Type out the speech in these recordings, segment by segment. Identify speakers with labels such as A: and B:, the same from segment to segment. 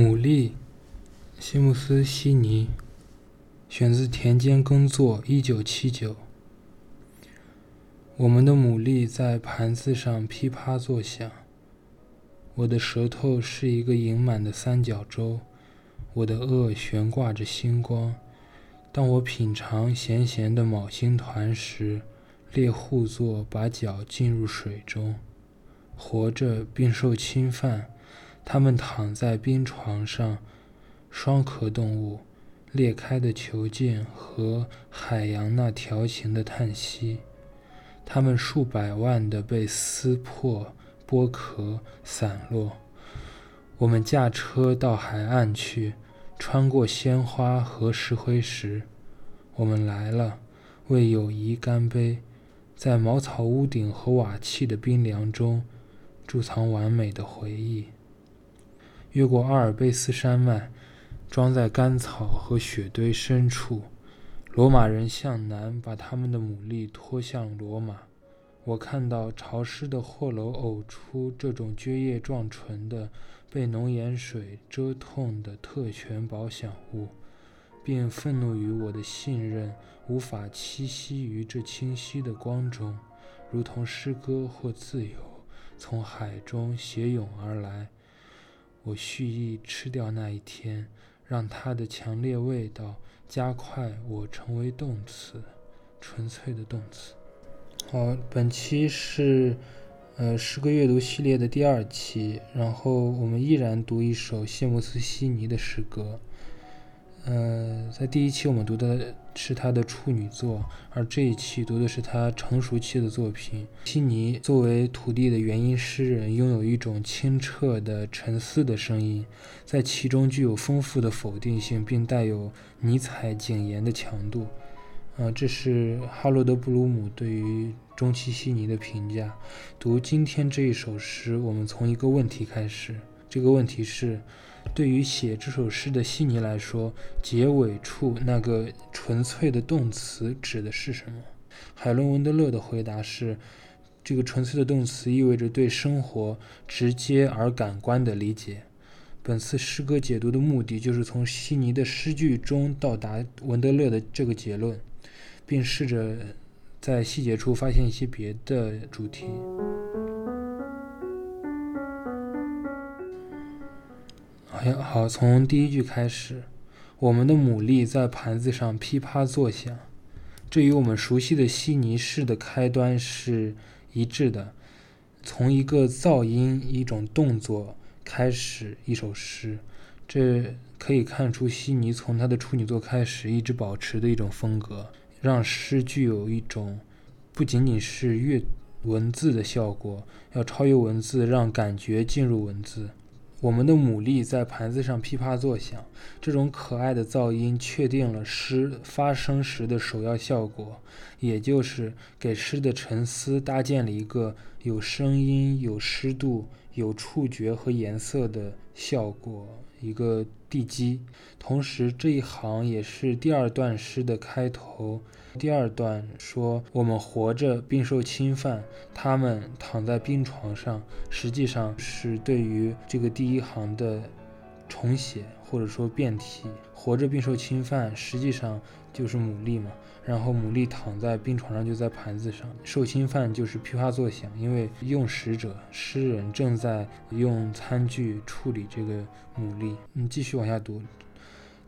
A: 牡蛎，西姆斯·悉尼，选自《田间耕作》，一九七九。我们的牡蛎在盘子上噼啪作响。我的舌头是一个盈满的三角洲，我的颚悬挂着星光。当我品尝咸咸的昴星团时，猎户座把脚浸入水中，活着并受侵犯。他们躺在冰床上，双壳动物，裂开的球茎和海洋那调情的叹息。他们数百万的被撕破，剥壳散落。我们驾车到海岸去，穿过鲜花和石灰石。我们来了，为友谊干杯，在茅草屋顶和瓦器的冰凉中，贮藏完美的回忆。越过阿尔卑斯山脉，装在干草和雪堆深处。罗马人向南，把他们的牡蛎拖向罗马。我看到潮湿的货篓呕出这种蕨叶状唇的、被浓盐水遮痛的特权保险物，并愤怒于我的信任无法栖息于这清晰的光中，如同诗歌或自由从海中斜涌而来。我蓄意吃掉那一天，让它的强烈味道加快我成为动词，纯粹的动词。好，本期是呃诗歌阅读系列的第二期，然后我们依然读一首谢慕斯·悉尼的诗歌。呃，在第一期我们读的是他的处女作，而这一期读的是他成熟期的作品。悉尼作为土地的原音诗人，拥有一种清澈的沉思的声音，在其中具有丰富的否定性，并带有尼采警言的强度。啊，这是哈罗德·布鲁姆对于中期悉尼的评价。读今天这一首诗，我们从一个问题开始，这个问题是。对于写这首诗的悉尼来说，结尾处那个纯粹的动词指的是什么？海伦·文德勒的回答是：这个纯粹的动词意味着对生活直接而感官的理解。本次诗歌解读的目的就是从悉尼的诗句中到达文德勒的这个结论，并试着在细节处发现一些别的主题。好，从第一句开始，我们的牡蛎在盘子上噼啪作响，这与我们熟悉的悉尼式的开端是一致的。从一个噪音、一种动作开始一首诗，这可以看出悉尼从他的处女作开始一直保持的一种风格，让诗具有一种不仅仅是阅文字的效果，要超越文字，让感觉进入文字。我们的牡蛎在盘子上噼啪作响，这种可爱的噪音确定了诗发生时的首要效果，也就是给诗的沉思搭建了一个有声音、有湿度、有触觉和颜色的效果，一个地基。同时，这一行也是第二段诗的开头。第二段说：“我们活着并受侵犯，他们躺在病床上。”实际上是对于这个第一行的重写，或者说变体。活着并受侵犯，实际上就是牡蛎嘛。然后牡蛎躺在病床上，就在盘子上。受侵犯就是噼啪作响，因为用食者诗人正在用餐具处理这个牡蛎。你继续往下读。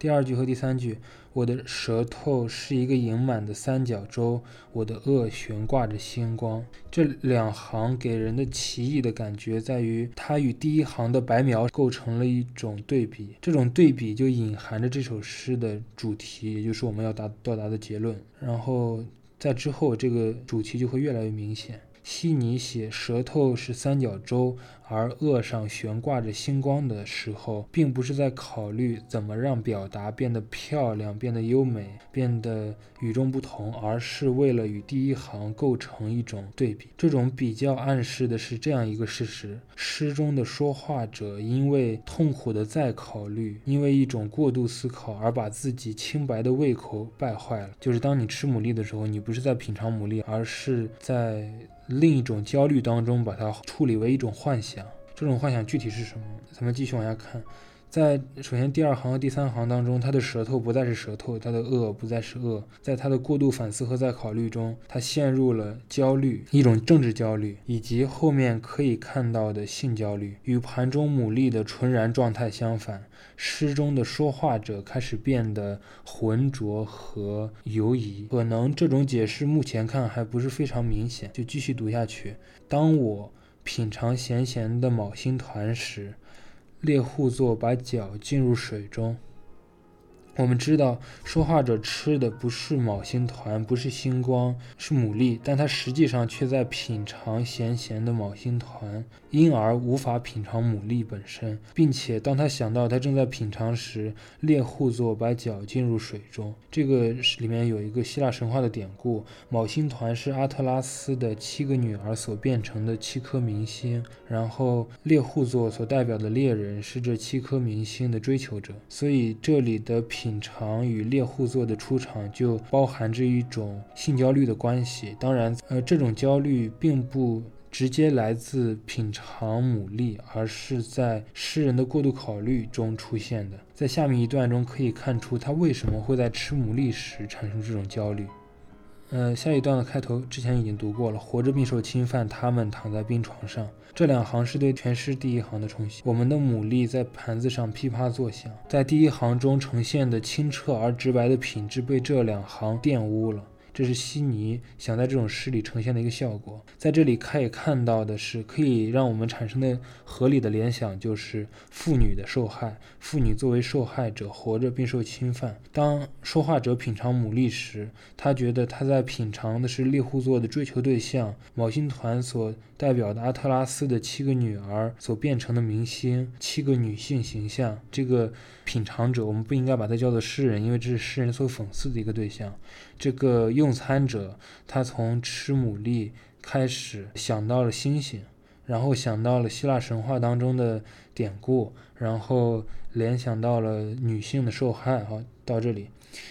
A: 第二句和第三句，我的舌头是一个盈满的三角洲，我的颚悬挂着星光。这两行给人的奇异的感觉在于，它与第一行的白描构成了一种对比，这种对比就隐含着这首诗的主题，也就是我们要达到达的结论。然后在之后，这个主题就会越来越明显。悉尼写舌头是三角洲，而颚上悬挂着星光的时候，并不是在考虑怎么让表达变得漂亮、变得优美、变得与众不同，而是为了与第一行构成一种对比。这种比较暗示的是这样一个事实：诗中的说话者因为痛苦的再考虑，因为一种过度思考，而把自己清白的胃口败坏了。就是当你吃牡蛎的时候，你不是在品尝牡蛎，而是在。另一种焦虑当中，把它处理为一种幻想。这种幻想具体是什么？咱们继续往下看。在首先第二行和第三行当中，他的舌头不再是舌头，他的恶不再是恶。在他的过度反思和在考虑中，他陷入了焦虑，一种政治焦虑，以及后面可以看到的性焦虑。与盘中牡蛎的纯然状态相反，诗中的说话者开始变得浑浊和犹疑。可能这种解释目前看还不是非常明显，就继续读下去。当我品尝咸咸的昴星团时。猎户座把脚浸入水中。我们知道，说话者吃的不是昴星团，不是星光，是牡蛎，但他实际上却在品尝咸咸的昴星团，因而无法品尝牡蛎本身，并且当他想到他正在品尝时，猎户座把脚浸入水中。这个里面有一个希腊神话的典故：昴星团是阿特拉斯的七个女儿所变成的七颗明星，然后猎户座所代表的猎人是这七颗明星的追求者，所以这里的品。品尝与猎户座的出场就包含着一种性焦虑的关系。当然，呃，这种焦虑并不直接来自品尝牡蛎，而是在诗人的过度考虑中出现的。在下面一段中可以看出他为什么会在吃牡蛎时产生这种焦虑。呃，下一段的开头之前已经读过了。活着并受侵犯，他们躺在冰床上。这两行是对全诗第一行的重写。我们的牡蛎在盘子上噼啪作响，在第一行中呈现的清澈而直白的品质被这两行玷污了。这是悉尼想在这种诗里呈现的一个效果。在这里可以看到的是，可以让我们产生的合理的联想就是妇女的受害。妇女作为受害者，活着并受侵犯。当说话者品尝牡蛎时，他觉得他在品尝的是猎户座的追求对象——某星团所代表的阿特拉斯的七个女儿所变成的明星，七个女性形象。这个品尝者，我们不应该把它叫做诗人，因为这是诗人所讽刺的一个对象。这个用餐者，他从吃牡蛎开始想到了星星，然后想到了希腊神话当中的典故，然后联想到了女性的受害。好，到这里，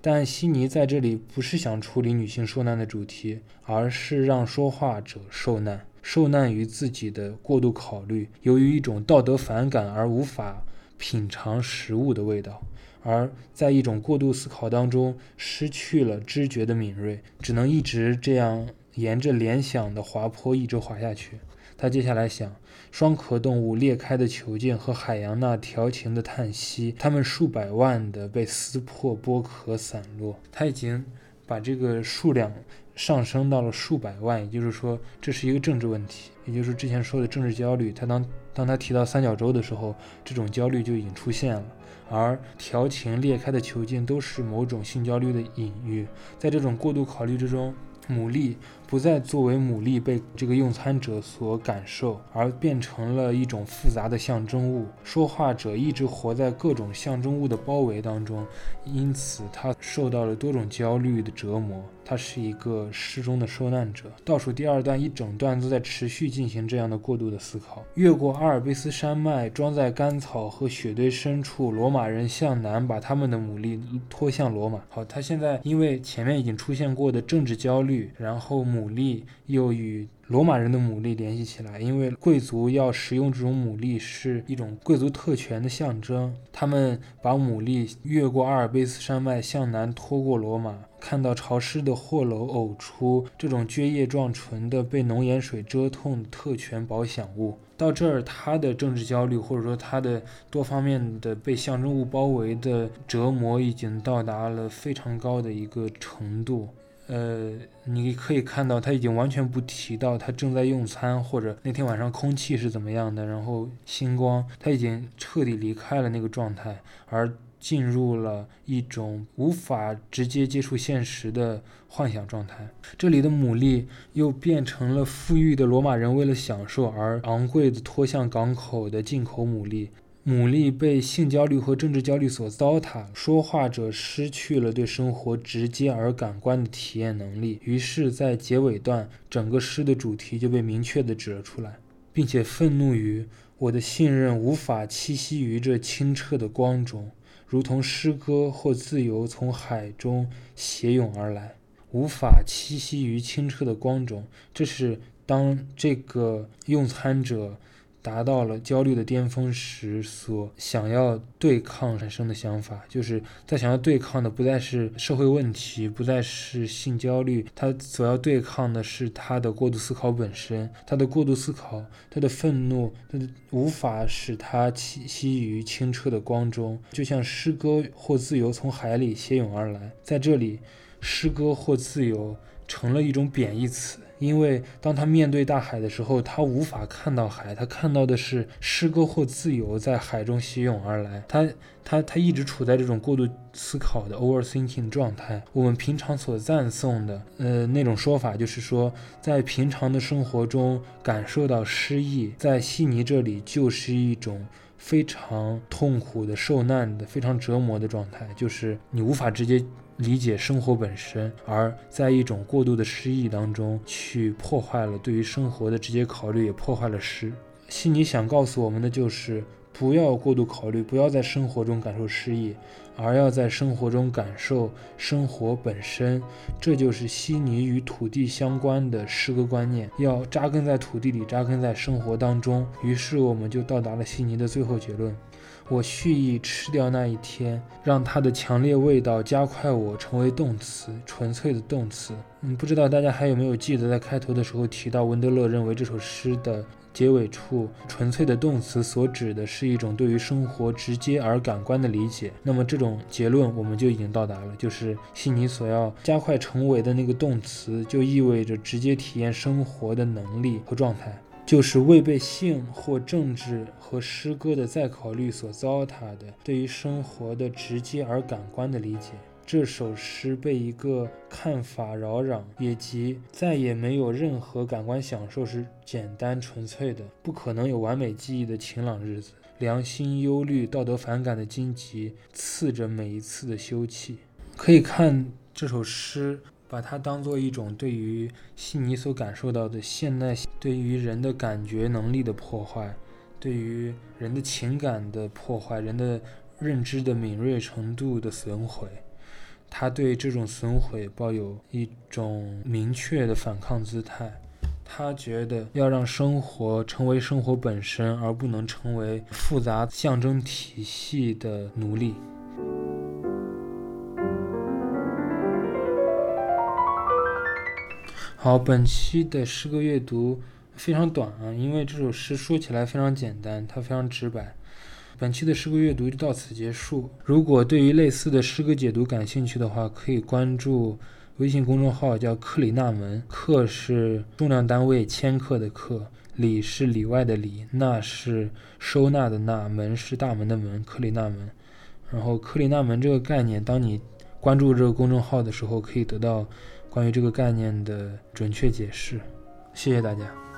A: 但悉尼在这里不是想处理女性受难的主题，而是让说话者受难，受难于自己的过度考虑，由于一种道德反感而无法品尝食物的味道。而在一种过度思考当中，失去了知觉的敏锐，只能一直这样沿着联想的滑坡一直滑下去。他接下来想：双壳动物裂开的球茎和海洋那调情的叹息，它们数百万的被撕破剥壳散落。他已经把这个数量上升到了数百万，也就是说，这是一个政治问题，也就是之前说的政治焦虑。他当当他提到三角洲的时候，这种焦虑就已经出现了。而调情裂开的囚禁都是某种性焦虑的隐喻，在这种过度考虑之中，牡蛎。不再作为牡蛎被这个用餐者所感受，而变成了一种复杂的象征物。说话者一直活在各种象征物的包围当中，因此他受到了多种焦虑的折磨。他是一个诗中的受难者。倒数第二段一整段都在持续进行这样的过度的思考。越过阿尔卑斯山脉，装在干草和雪堆深处，罗马人向南把他们的牡蛎拖向罗马。好，他现在因为前面已经出现过的政治焦虑，然后牡。牡蛎又与罗马人的牡蛎联系起来，因为贵族要食用这种牡蛎是一种贵族特权的象征。他们把牡蛎越过阿尔卑斯山脉向南拖过罗马，看到潮湿的货篓呕出这种撅叶状纯的被浓盐水蛰痛特权保险物。到这儿，他的政治焦虑或者说他的多方面的被象征物包围的折磨已经到达了非常高的一个程度。呃，你可以看到他已经完全不提到他正在用餐，或者那天晚上空气是怎么样的，然后星光，他已经彻底离开了那个状态，而进入了一种无法直接接触现实的幻想状态。这里的牡蛎又变成了富裕的罗马人为了享受而昂贵的拖向港口的进口牡蛎。牡蛎被性焦虑和政治焦虑所糟蹋，说话者失去了对生活直接而感官的体验能力。于是，在结尾段，整个诗的主题就被明确地指了出来，并且愤怒于我的信任无法栖息于这清澈的光中，如同诗歌或自由从海中斜涌而来，无法栖息于清澈的光中。这是当这个用餐者。达到了焦虑的巅峰时所想要对抗产生的想法，就是在想要对抗的不再是社会问题，不再是性焦虑，他所要对抗的是他的过度思考本身。他的过度思考，他的愤怒，他的无法使他栖息于清澈的光中，就像诗歌或自由从海里携涌而来。在这里，诗歌或自由成了一种贬义词。因为当他面对大海的时候，他无法看到海，他看到的是诗歌或自由在海中袭涌而来。他他他一直处在这种过度思考的 overthinking 状态。我们平常所赞颂的，呃，那种说法就是说，在平常的生活中感受到失意，在悉尼这里就是一种非常痛苦的受难的、非常折磨的状态，就是你无法直接。理解生活本身，而在一种过度的失意当中，去破坏了对于生活的直接考虑，也破坏了诗。悉尼想告诉我们的就是，不要过度考虑，不要在生活中感受失意，而要在生活中感受生活本身。这就是悉尼与土地相关的诗歌观念，要扎根在土地里，扎根在生活当中。于是，我们就到达了悉尼的最后结论。我蓄意吃掉那一天，让它的强烈味道加快我成为动词，纯粹的动词。嗯，不知道大家还有没有记得，在开头的时候提到文德勒认为这首诗的结尾处纯粹的动词所指的是一种对于生活直接而感官的理解。那么这种结论我们就已经到达了，就是悉尼所要加快成为的那个动词，就意味着直接体验生活的能力和状态。就是未被性或政治和诗歌的再考虑所糟蹋的对于生活的直接而感官的理解。这首诗被一个看法扰攘，也即再也没有任何感官享受是简单纯粹的，不可能有完美记忆的晴朗日子。良心忧虑、道德反感的荆棘刺着每一次的休憩。可以看这首诗。把它当做一种对于悉尼所感受到的现代对于人的感觉能力的破坏，对于人的情感的破坏，人的认知的敏锐程度的损毁，他对这种损毁抱有一种明确的反抗姿态。他觉得要让生活成为生活本身，而不能成为复杂象征体系的奴隶。好，本期的诗歌阅读非常短啊，因为这首诗说起来非常简单，它非常直白。本期的诗歌阅读就到此结束。如果对于类似的诗歌解读感兴趣的话，可以关注微信公众号，叫克里纳门。克是重量单位，千克的克；里是里外的里；纳是收纳的纳；门是大门的门。克里纳门。然后克里纳门这个概念，当你关注这个公众号的时候，可以得到。关于这个概念的准确解释，谢谢大家。